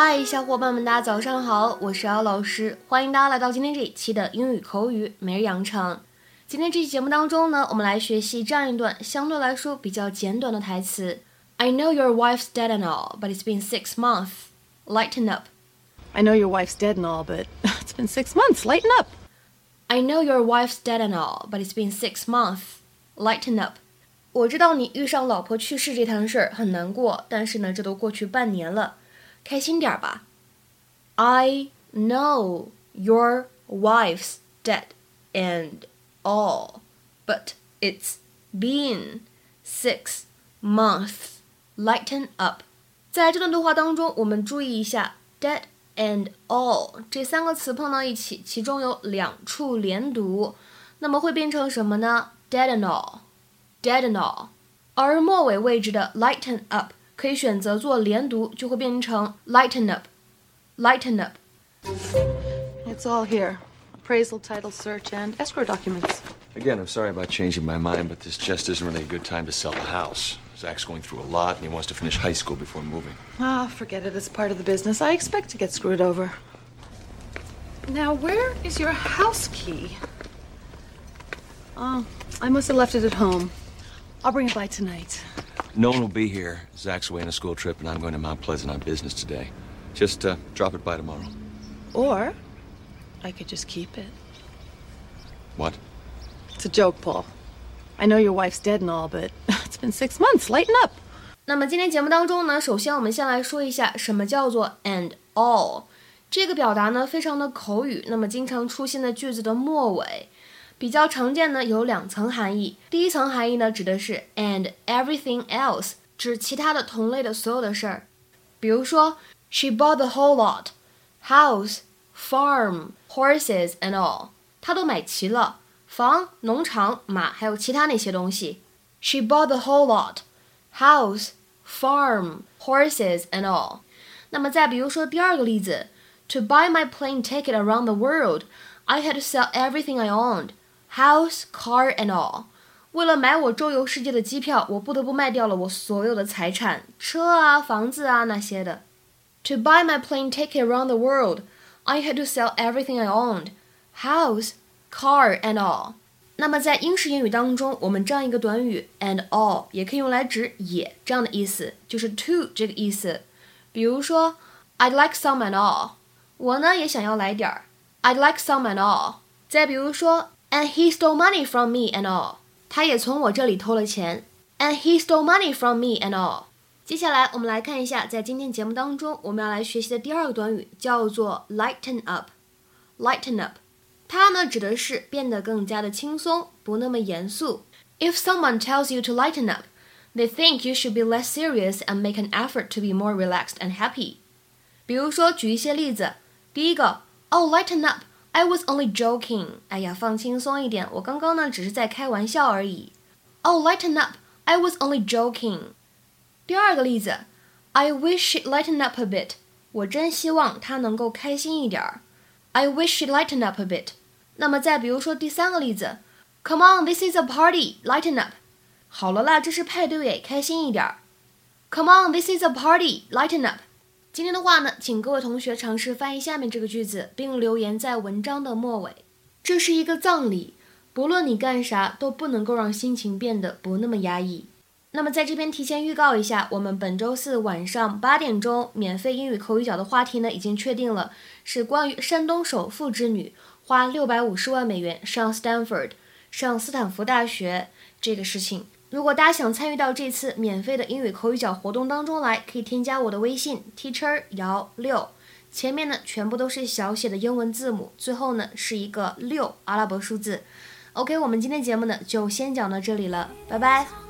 嗨，小伙伴们，大家早上好，我是姚老师，欢迎大家来到今天这一期的英语口语每日养成。今天这期节目当中呢，我们来学习这样一段相对来说比较简短的台词。I know your wife's dead and all, but it's been six months. Lighten up. I know your wife's dead and all, but it's been six months. Lighten up. I know your wife's dead and all, but it's been six months. Lighten up. 我知道你遇上老婆去世这摊事儿很难过，但是呢，这都过去半年了。开心点儿吧。I know your wife's dead and all, but it's been six months. Lighten up. 在这段对话当中，我们注意一下 dead and all 这三个词碰到一起，其中有两处连读，那么会变成什么呢？dead and all, dead and all。而末尾位置的 lighten up 可以选择做连读，就会变成 lighten up, lighten up. It's all here. Appraisal, title search, and escrow documents. Again, I'm sorry about changing my mind, but this just isn't really a good time to sell the house. Zach's going through a lot, and he wants to finish high school before moving. Ah, forget it. It's part of the business. I expect to get screwed over. Now, where is your house key? Oh, I must have left it at home. I'll bring it by tonight. No one will be here. Zach's away on a school trip, and I'm going to Mount Pleasant on business today. Just uh, drop it by tomorrow. Or I could just keep it. What? It's a joke, Paul. I know your wife's dead and all, but it's been six months. Lighten up. 那么今天节目当中呢，首先我们先来说一下什么叫做 and all 这个表达呢，非常的口语，那么经常出现在句子的末尾。 比较常见呢有两层含义，第一层含义呢指的是 and everything else，指其他的同类的所有的事儿。比如说，She bought the whole lot，house, farm, horses and all，她都买齐了，房、农场、马，还有其他那些东西。She bought the whole lot，house, farm, horses and all。那么再比如说第二个例子，To buy my plane ticket around the world，I had to sell everything I owned。 House, car, and all。为了买我周游世界的机票，我不得不卖掉了我所有的财产，车啊、房子啊那些的。To buy my plane ticket around the world, I had to sell everything I owned, house, car, and all。那么在英式英语当中，我们这样一个短语 and all 也可以用来指也这样的意思，就是 to 这个意思。比如说，I'd like some and all。我呢也想要来点儿，I'd like some and all。再比如说。And he stole money from me and all。他也从我这里偷了钱。And he stole money from me and all。接下来我们来看一下，在今天节目当中，我们要来学习的第二个短语叫做 lighten up。lighten up，它呢指的是变得更加的轻松，不那么严肃。If someone tells you to lighten up, they think you should be less serious and make an effort to be more relaxed and happy。比如说，举一些例子。第一个，Oh, lighten up。 I was only joking。哎呀，放轻松一点，我刚刚呢只是在开玩笑而已。Oh, lighten up. I was only joking。第二个例子，I wish she lighten up a bit。我真希望她能够开心一点儿。I wish she lighten up a bit。那么再比如说第三个例子，Come on, this is a party. Lighten up。好了啦，这是派对，开心一点儿。Come on, this is a party. Lighten up。今天的话呢，请各位同学尝试翻译下面这个句子，并留言在文章的末尾。这是一个葬礼，不论你干啥，都不能够让心情变得不那么压抑。那么在这边提前预告一下，我们本周四晚上八点钟免费英语口语角的话题呢，已经确定了，是关于山东首富之女花六百五十万美元上 Stanford 上斯坦福大学这个事情。如果大家想参与到这次免费的英语口语角活动当中来，可以添加我的微信 teacher 姚六，前面呢全部都是小写的英文字母，最后呢是一个六阿拉伯数字。OK，我们今天节目呢就先讲到这里了，拜拜。